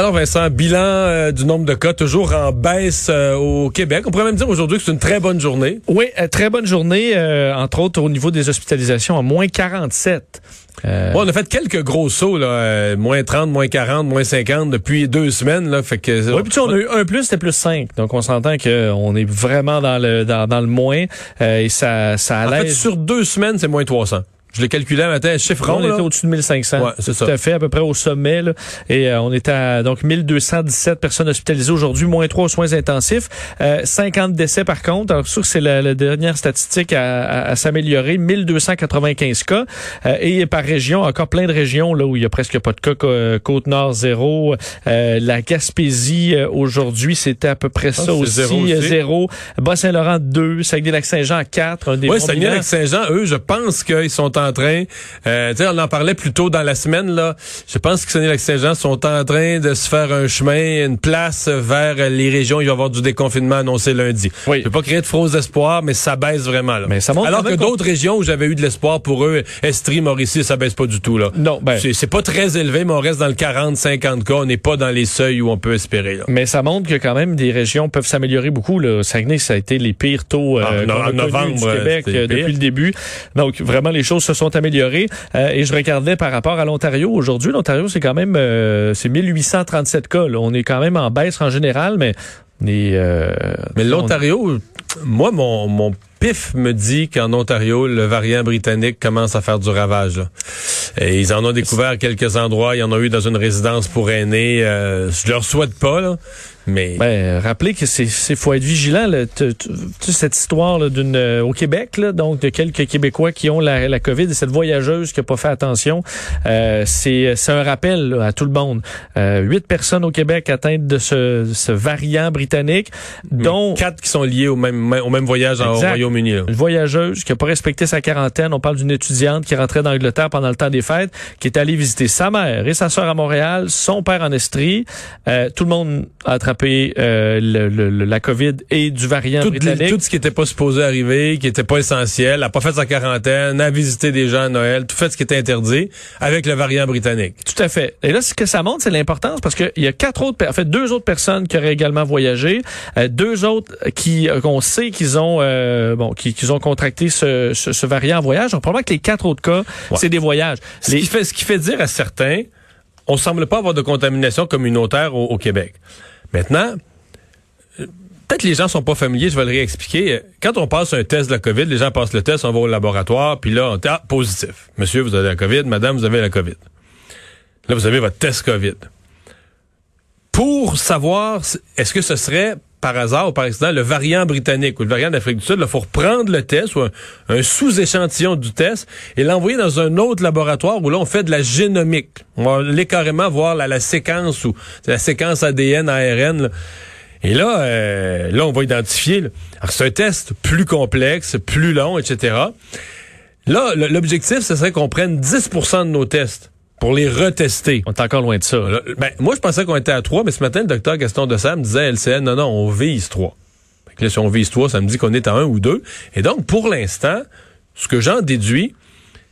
Alors Vincent, bilan euh, du nombre de cas toujours en baisse euh, au Québec. On pourrait même dire aujourd'hui que c'est une très bonne journée. Oui, euh, très bonne journée, entre autres au niveau des hospitalisations, à moins 47. Bon, on a fait quelques gros sauts, là, moins 30, moins 40, moins 50 depuis deux semaines. Là, fait que, oui, puis on a eu un plus, c'était plus 5. Donc on s'entend qu'on est vraiment dans le dans, dans le moins et ça, ça allait... En fait, sur deux semaines, c'est moins 300. Je l'ai calculé un matin, chiffre rond. On était au-dessus de 1500. Ouais, c'est ça. Tout à fait, à peu près au sommet. Là. Et euh, on était à donc 1217 personnes hospitalisées aujourd'hui, moins 3 soins intensifs. Euh, 50 décès par contre. Alors sûr que c'est la, dernière statistique à, à, s'améliorer. 1295 cas. Euh, et par région, encore plein de régions là où il y a presque pas de cas. Côte-Nord, zéro. Euh, la Gaspésie, aujourd'hui, c'était à peu près ça aussi. Zéro. Bas-Saint-Laurent, 2. Saguenay-Lac-Saint-Jean, 4. Oui, Saguenay-Lac-Saint-Jean, eux, je pense qu'ils sont en train, euh, on en parlait plus tôt dans la semaine, là. Je pense que Saguenay-Lac-Saint-Jean sont en train de se faire un chemin, une place vers les régions. Il va y avoir du déconfinement annoncé lundi. Oui. Je peux pas créer de faux espoirs, mais ça baisse vraiment, là. Mais ça montre Alors que d'autres régions où j'avais eu de l'espoir pour eux, Estrie, Mauricie, ça baisse pas du tout, là. Non, ben. C'est pas très élevé, mais on reste dans le 40, 50 cas. On n'est pas dans les seuils où on peut espérer, là. Mais ça montre que quand même des régions peuvent s'améliorer beaucoup, là. Saguenay, ça a été les pires taux, euh, en, novembre, du Québec euh, depuis le début. Donc, vraiment, les choses se sont améliorées. Euh, et je regardais par rapport à l'Ontario. Aujourd'hui, l'Ontario, c'est quand même euh, c'est 1837 cas. On est quand même en baisse en général, mais euh, mais l'Ontario, moi, mon, mon pif me dit qu'en Ontario, le variant britannique commence à faire du ravage. Et ils en ont découvert quelques endroits. Il y en a eu dans une résidence pour aînés. Euh, je leur souhaite pas, là. Mais ben, rappelez que c'est faut être vigilant. Là, cette histoire d'une euh, au Québec, là, donc de quelques Québécois qui ont la, la COVID et cette voyageuse qui a pas fait attention, euh, c'est un rappel à tout le monde. Euh, huit personnes au Québec atteintes de ce, ce variant britannique, dont quatre qui sont liées au même au même voyage au Royaume-Uni. Une voyageuse qui a pas respecté sa quarantaine. On parle d'une étudiante qui rentrait d'Angleterre pendant le temps des fêtes, qui est allée visiter sa mère et sa soeur à Montréal, son père en Estrie. Euh, tout le monde a attrapé euh, le, la COVID et du variant tout, britannique. tout ce qui n'était pas supposé arriver, qui n'était pas essentiel, a pas fait sa quarantaine, a visité des gens à Noël, tout fait ce qui était interdit avec le variant britannique. Tout à fait. Et là, ce que ça montre, c'est l'importance parce qu'il y a quatre autres, en fait, deux autres personnes qui auraient également voyagé, euh, deux autres qui euh, qu'on sait qu'ils ont euh, bon qu'ils ont contracté ce, ce, variant en voyage. Donc, probablement que les quatre autres cas, c'est des voyages. Ce, qui fait, ce qui fait dire à certains, on semble pas avoir de contamination communautaire au, Québec. Maintenant, euh, peut-être les gens sont pas familiers, je vais le réexpliquer. Quand on passe un test de la COVID, les gens passent le test, on va au laboratoire, puis là, on dit, ah, positif. Monsieur, vous avez la COVID, madame, vous avez la COVID. Là, vous avez votre test COVID. Pour savoir, est-ce que ce serait par hasard ou par accident le variant britannique ou le variant d'Afrique du Sud, il faut reprendre le test ou un, sous-échantillon du test et l'envoyer dans un autre laboratoire où là, on fait de la génomique. On va aller carrément voir la, séquence ou la séquence ADN, ARN. Et là, euh, là, on va identifier. Alors, c'est un test plus complexe, plus long, etc. Là, l'objectif, ce serait qu'on prenne 10% de nos tests pour les retester. On est encore loin de ça. Ben, moi, je pensais qu'on était à 3, mais ce matin, le docteur Gaston Dessert me disait LCN, non, non, on vise 3. Là, si on vise 3, ça me dit qu'on est à 1 ou 2. Et donc, pour l'instant, ce que j'en déduis,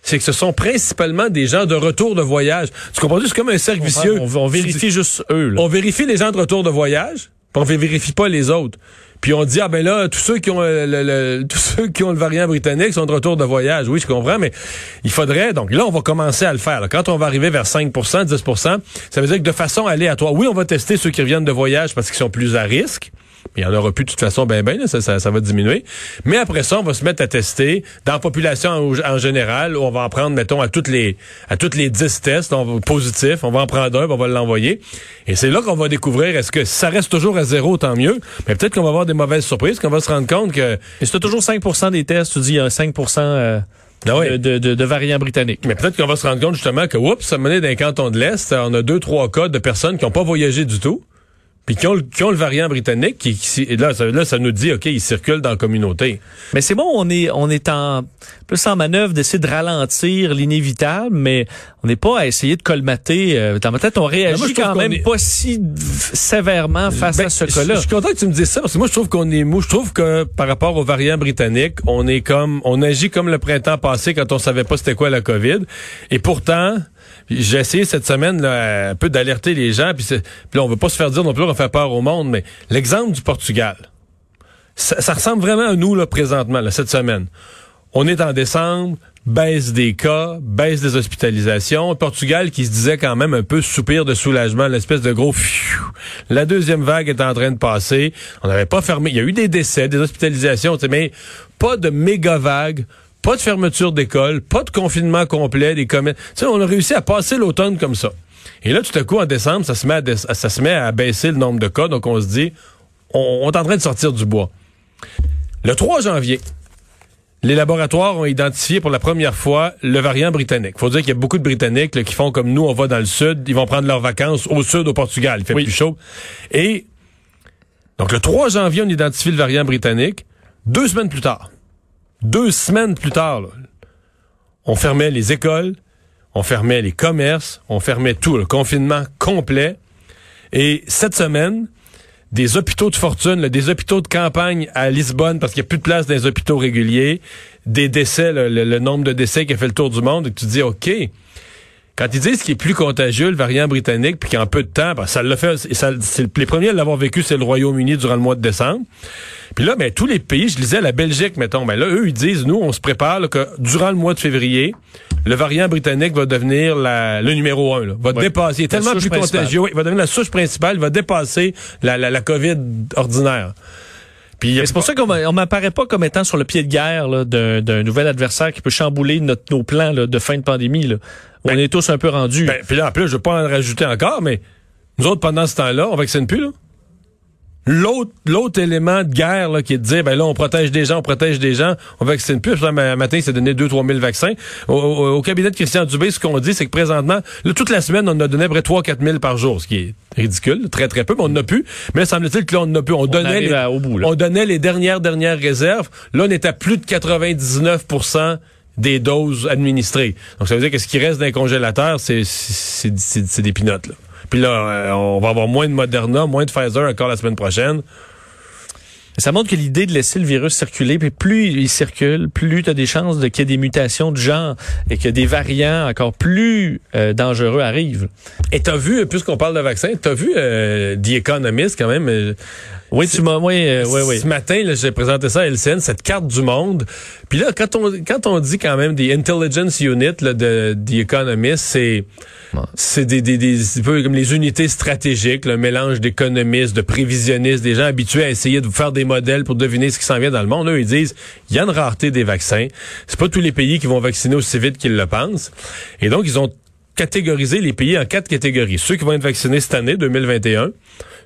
c'est que ce sont principalement des gens de retour de voyage. Tu comprends? C'est comme un cercle vicieux. On, vérifie juste eux. On vérifie les gens de retour de voyage, on vérifie pas les autres. Puis on dit ah ben là tous ceux qui ont euh, le, tous ceux qui ont le variant britannique sont de retour de voyage. Oui, je comprends mais il faudrait donc là on va commencer à le faire. Quand on va arriver vers 5% 10% ça veut dire que de façon aléatoire, oui, on va tester ceux qui reviennent de voyage parce qu'ils sont plus à risque. Il y en aura plus de toute façon, ben ben, ça, ça, va diminuer. Mais après ça, on va se mettre à tester dans la population en, général. On va en prendre, mettons, à toutes les à toutes les 10 tests on positifs. On va en prendre un, on va l'envoyer. Et c'est là qu'on va découvrir est-ce que ça reste toujours à zéro, tant mieux. Mais peut-être qu'on va avoir des mauvaises surprises, qu'on va se rendre compte que. Et c'est toujours 5 des tests, tu dis, il y a 5 ah de, de, de, variants britanniques. Mais peut-être qu'on va se rendre compte justement que, oups, ça menait d'un canton de l'Est, on a deux, trois cas de personnes qui n'ont pas voyagé du tout puis qui ont, le variant britannique, qui, qui là, ça, là, ça nous dit, OK, il circule dans la communauté. Mais c'est bon, on est, on est en plus en manœuvre d'essayer de ralentir l'inévitable, mais on n'est pas à essayer de colmater. Euh, dans ma tête, on réagit quand même pas si sévèrement face ben, à ce cas-là. Je suis content que tu me dises ça, parce que moi, je trouve qu'on est mou. Je trouve que par rapport au variant britannique, on est comme, on agit comme le printemps passé quand on savait pas c'était quoi la COVID. Et pourtant, j'ai essayé cette semaine un peu d'alerter les gens, puis, là, on veut pas se faire dire non plus qu'on fait peur au monde, mais l'exemple du Portugal, ça, ressemble vraiment à nous là, présentement, cette semaine. On est en décembre, baisse des cas, baisse des hospitalisations. Portugal qui se disait quand même un peu soupir de soulagement, l'espèce de gros La deuxième vague est en train de passer. On n'avait pas fermé. Il y a eu des décès, des hospitalisations, mais pas de méga vague pas de fermeture d'école, pas de confinement complet, des commerces. Tu on a réussi à passer l'automne comme ça. Et là, tout à coup, en décembre, ça se met à, ça se met à baisser le nombre de cas. Donc, on se dit, on, est en train de sortir du bois. Le 3 janvier, les laboratoires ont identifié pour la première fois le variant britannique. faut dire qu'il y a beaucoup de Britanniques qui font comme nous, on va dans le sud, ils vont prendre leurs vacances au sud, au Portugal. Il fait plus chaud. Et donc, le 3 janvier, on identifie le variant britannique. Deux semaines plus tard, deux semaines plus tard, on fermait les écoles, on fermait les commerces, on fermait tout, le confinement complet. Et cette semaine, des hôpitaux de fortune, des hôpitaux de campagne à Lisbonne parce qu'il n'y a plus de place dans les hôpitaux réguliers, des décès, le, nombre de décès qui a fait le tour du monde, et tu te dis, OK, quand ils disent qu'il est plus contagieux, le variant britannique, puis qu'en peu de temps, ben, ça l'a fait, ça, les premiers à l'avoir vécu, c'est le Royaume-Uni durant le mois de décembre. Puis là, ben, tous les pays, je lisais la Belgique, mettons, ben là, eux, ils disent, nous, on se prépare que durant le mois de février, le variant britannique va devenir la, le numéro un, là, va dépasser, il est tellement plus contagieux, il va devenir la souche principale, il va dépasser la, la, la COVID ordinaire. C'est pour ça qu'on m'apparaît pas comme étant sur le pied de guerre d'un nouvel adversaire qui peut chambouler notre, nos plans là, de fin de pandémie. Là. on ben, est tous un peu rendus. Ben, puis là, en plus, je veux pas en rajouter encore, mais nous autres, pendant ce temps-là, on vaccine plus, là. L'autre, l'autre élément de guerre là, qui est de dire, ben là, on protège des gens, on protège des gens, on vaccine plus. Un matin, il s'est donné 2-3 000 vaccins. Au, cabinet de Christian Dubé, ce qu'on dit, c'est que présentement, là, toute la semaine, on a donné à peu près 3-4 000 par jour, ce qui est ridicule, très très peu, mais on n'en a plus. Mais semble-t-il que là, on n'en a plus. On, donnait, les, au bout, on donnait les dernières, dernières réserves. Là, on est à plus de 99% des doses administrées. Donc, ça veut dire que ce qui reste d'un congélateur, c'est, c'est, c'est des pinottes, là. Puis là, euh, on va avoir moins de Moderna, moins de Pfizer encore la semaine prochaine. Ça montre que l'idée de laisser le virus circuler, puis plus il circule, plus tu as des chances de qu'il y ait des mutations de genre et que des variants encore plus euh, dangereux arrivent. Et t'as vu, puisqu'on parle de vaccin, t'as vu euh, The Economist quand même. Euh, oui, tu m'as, oui, oui, oui. Ce matin, j'ai présenté ça à LCN, cette carte du monde. Puis là, quand on, quand on dit quand même des intelligence unit là, de The Economist, c'est c'est des, des, des peu comme les unités stratégiques, le mélange d'économistes, de prévisionnistes, des gens habitués à essayer de faire des modèles pour deviner ce qui s'en vient dans le monde. Eux, ils disent, il y a une rareté des vaccins. C'est pas tous les pays qui vont vacciner aussi vite qu'ils le pensent. Et donc, ils ont catégorisé les pays en quatre catégories. Ceux qui vont être vaccinés cette année, 2021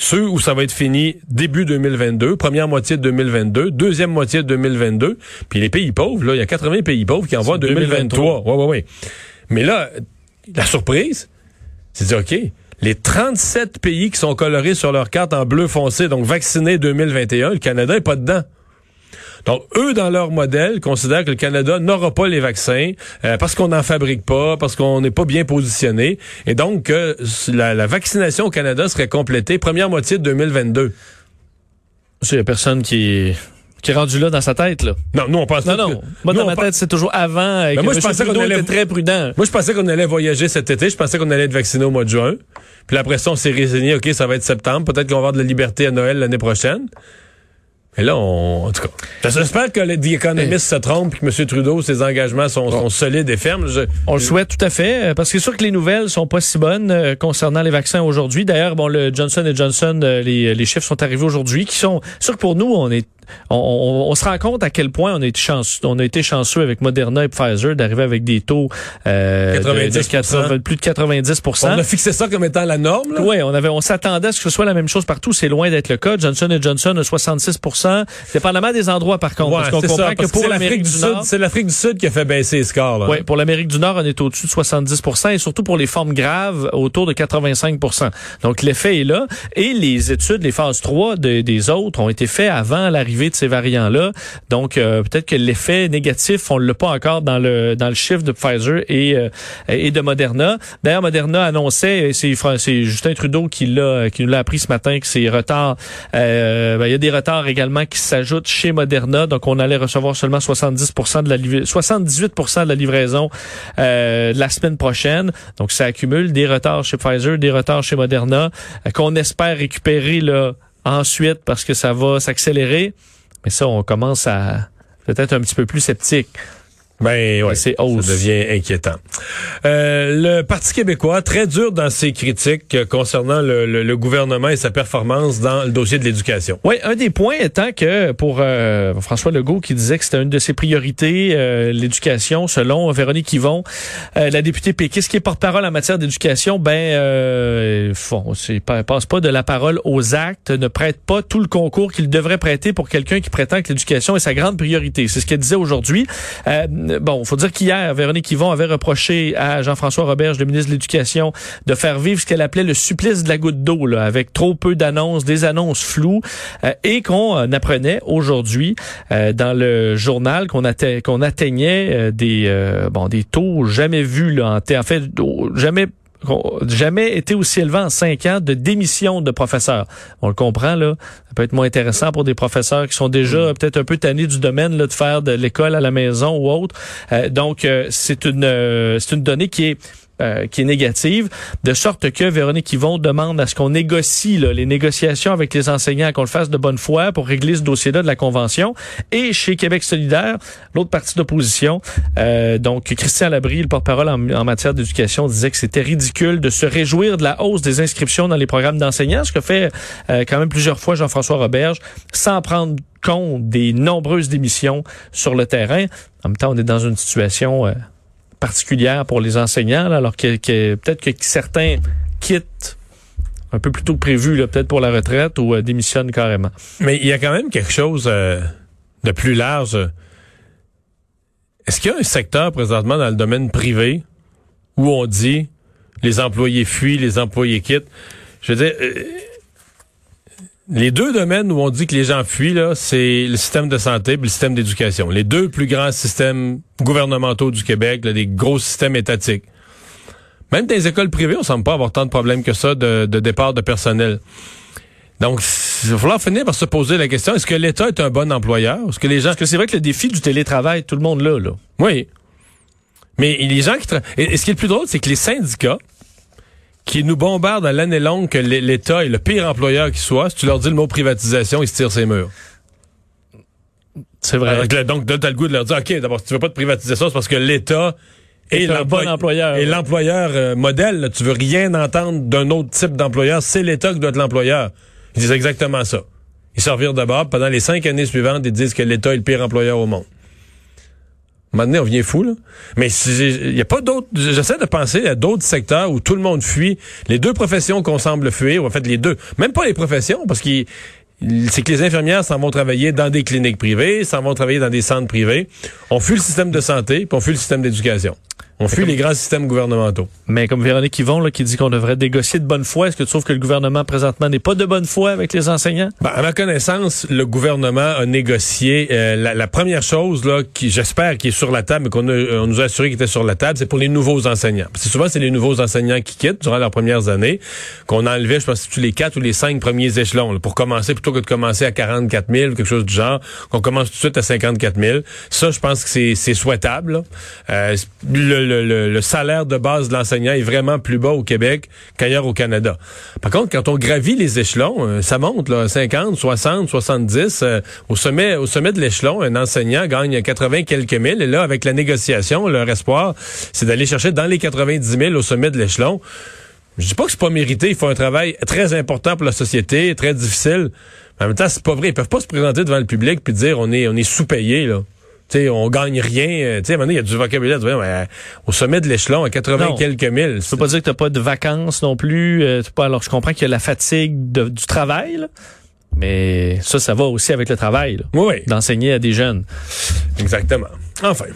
ceux où ça va être fini début 2022, première moitié de 2022, deuxième moitié de 2022, puis les pays pauvres, là, il y a 80 pays pauvres qui envoient 2023. Ouais, ouais, ouais. Mais là, la surprise, c'est de dire, OK, les 37 pays qui sont colorés sur leur carte en bleu foncé, donc vaccinés 2021, le Canada est pas dedans. Donc, eux, dans leur modèle, considèrent que le Canada n'aura pas les vaccins euh, parce qu'on n'en fabrique pas, parce qu'on n'est pas bien positionné. Et donc, que la, la, vaccination au Canada serait complétée première moitié de 2022. Il n'y a personne qui qui est rendu là dans sa tête là. Non, nous on pense Non non, moi dans ma tête c'est toujours avant et moi je pensais qu'on allait très prudent. Moi je pensais qu'on allait voyager cet été, je pensais qu'on allait être vacciné au mois de juin. Puis après ça on s'est résigné, OK, ça va être septembre, peut-être qu'on va avoir de la liberté à Noël l'année prochaine. Et là, on, en tout cas, j'espère que les économistes se trompent et que M. Trudeau, ses engagements sont, solides et fermes. on le souhaite tout à fait, euh, parce que c'est sûr que les nouvelles sont pas si bonnes euh, concernant les vaccins aujourd'hui. D'ailleurs, bon, le Johnson Johnson, euh, les, les chiffres sont arrivés aujourd'hui, qui sont sûr que pour nous, on est on, se rend compte à quel point on a été chanceux, on a été chanceux avec Moderna et Pfizer d'arriver avec des taux euh, de, plus de 90% On a fixé ça comme étant la norme. Oui, on avait, on s'attendait à ce que ce soit la même chose partout. C'est loin d'être le cas. Johnson Johnson a 66% dépendamment des endroits par contre. parce qu'on comprend que pour l'Amérique du, Sud, c'est l'Afrique du Sud qui a fait baisser les scores. Oui, pour l'Amérique du Nord, on est au-dessus de 70% et surtout pour les formes graves, autour de 85% Donc l'effet est là. Et les études, les phases 3 des autres ont été faites avant l'arrivée de ces variants-là. Donc euh, peut-être que l'effet négatif, on l'a pas encore dans le dans le chiffre de Pfizer et euh, et de Moderna. D'ailleurs, Moderna annonçait, c'est Justin Trudeau qui l'a qui nous l'a appris ce matin que ces retards, euh, ben, il y a des retards également qui s'ajoutent chez Moderna. Donc on allait recevoir seulement 70 de la 78% de la livraison euh, la semaine prochaine. Donc ça accumule des retards chez Pfizer, des retards chez Moderna qu'on espère récupérer là ensuite parce que ça va s'accélérer. Mais ça, on commence à peut-être un petit peu plus sceptique. Ben ouais, c'est ça devient inquiétant. Euh, le Parti québécois, très dur dans ses critiques euh, concernant le, le, gouvernement et sa performance dans le dossier de l'éducation. Oui, un des points étant que pour euh, François Legault qui disait que c'était une de ses priorités, euh, l'éducation, selon Véronique Yvon, la députée péquiste qui est porte-parole en matière d'éducation, ben euh, font, passe pas de la parole aux actes, ne prête pas tout le concours qu'il devrait prêter pour quelqu'un qui prétend que l'éducation est sa grande priorité. C'est ce qu'elle disait aujourd'hui bon, faut dire qu'hier, Véronique Yvon avait reproché à Jean-François Roberge, le ministre de l'Éducation, de faire vivre ce qu'elle appelait le supplice de la goutte d'eau, avec trop peu d'annonces, des annonces floues, euh, et qu'on euh, apprenait aujourd'hui euh, dans le journal qu'on atteignait des bon des taux jamais vus là, en fait jamais jamais été aussi élevé en cinq ans de démission de professeurs. On le comprend, là. Ça peut être moins intéressant pour des professeurs qui sont déjà mm. peut-être un peu tannés du domaine là, de faire de l'école à la maison ou autre. Euh, donc, euh, c'est une, euh, c'est une donnée qui est euh, qui est négative, de sorte que Véronique Yvon demande à ce qu'on négocie les négociations avec les enseignants, qu'on le fasse de bonne foi pour régler ce dossier-là de la Convention. Et chez Québec solidaire, l'autre partie d'opposition, euh, donc Christian Labrie, le porte-parole en, matière d'éducation, disait que c'était ridicule de se réjouir de la hausse des inscriptions dans les programmes d'enseignants, ce que fait euh, quand même plusieurs fois Jean-François Roberge, sans prendre compte des nombreuses démissions sur le terrain. En même temps, on est dans une situation particulière pour les enseignants, alors que, peut-être que certains quittent un peu plus tôt que prévu, peut-être pour la retraite ou euh, démissionnent carrément. Mais il y a quand même quelque chose euh, de plus large. Est-ce qu'il y a un secteur présentement dans le domaine privé où on dit les employés fuient, les employés quittent? Je veux dire, euh, les deux domaines où on dit que les gens fuient, là, c'est le système de santé et le système d'éducation. Les deux plus grands systèmes gouvernementaux du Québec, là, des gros systèmes étatiques. Même dans les écoles privées, on semble pas avoir tant de problèmes que ça de, départ de personnel. Donc, il va falloir finir par se poser la question, est-ce que l'État est un bon employeur? Est-ce que les gens... Parce que c'est vrai que le défi du télétravail, tout le monde l'a, là. Oui. Mais les gens qui... Et, ce qui est le plus drôle, c'est que les syndicats, qui nous bombardent à l'année longue que l'État est le pire employeur qui soit. Si tu leur dis le mot privatisation, ils se tirent ses murs. C'est vrai. donc, tu as le goût de leur dire, OK, d'abord, si tu veux pas de privatisation, c'est parce que l'État est, un bon employeur. Et l'employeur euh, modèle, tu veux rien entendre d'un autre type d'employeur, c'est l'État qui doit être l'employeur. Ils disent exactement ça. Ils servirent d'abord. Pendant les cinq années suivantes, ils disent que l'État est le pire employeur au monde. Maintenant, on vient fou, là. Mais il n'y a pas d'autres. J'essaie de penser à d'autres secteurs où tout le monde fuit. Les deux professions qu'on semble fuir, ou en fait les deux. Même pas les professions, parce que c'est que les infirmières s'en vont travailler dans des cliniques privées, s'en vont travailler dans des centres privés. On fuit le système de santé, puis on fuit le système d'éducation. On fuit les grands systèmes gouvernementaux. Mais comme Véronique Yvon, là, qui dit qu'on devrait négocier de bonne foi, est-ce que tu trouves que le gouvernement présentement n'est pas de bonne foi avec les enseignants? Ben, à ma connaissance, le gouvernement a négocié euh, la, première chose là, qui j'espère qui est sur la table, mais qu'on on nous a assuré qu'il était sur la table, c'est pour les nouveaux enseignants. Parce que souvent, c'est les nouveaux enseignants qui quittent durant leurs premières années, qu'on a enlevé, je pense, tous les quatre ou les cinq premiers échelons. pour commencer, plutôt que de commencer à 44 000 ou quelque chose du genre, qu'on commence tout de suite à 54 000. Ça, je pense que c'est souhaitable. Euh, le, le, salaire de base de l'enseignant est vraiment plus bas au Québec qu'ailleurs au Canada. Par contre, quand on gravit les échelons, euh, ça monte là, 50, 60, 70. au sommet, au sommet de l'échelon, un enseignant gagne 80 quelques mille. Et là, avec la négociation, leur espoir, c'est d'aller chercher dans les 90 000 au sommet de l'échelon. Je dis pas que c'est pas mérité. Ils font un travail très important pour la société, très difficile. Mais en même temps, c'est pas vrai. Ils peuvent pas se présenter devant le public puis dire on est, on est sous-payé, là. Sais, on gagne rien. Euh, sais, maintenant, il y a du vocabulaire. Euh, au sommet de l'échelon, à 80 quelques mille. Tu peux pas dire que t'as pas de vacances non plus. Euh, pas, alors, je comprends qu'il y a la fatigue du travail, là. Mais ça, ça va aussi avec le travail. Oui. D'enseigner à des jeunes. Exactement. Enfin.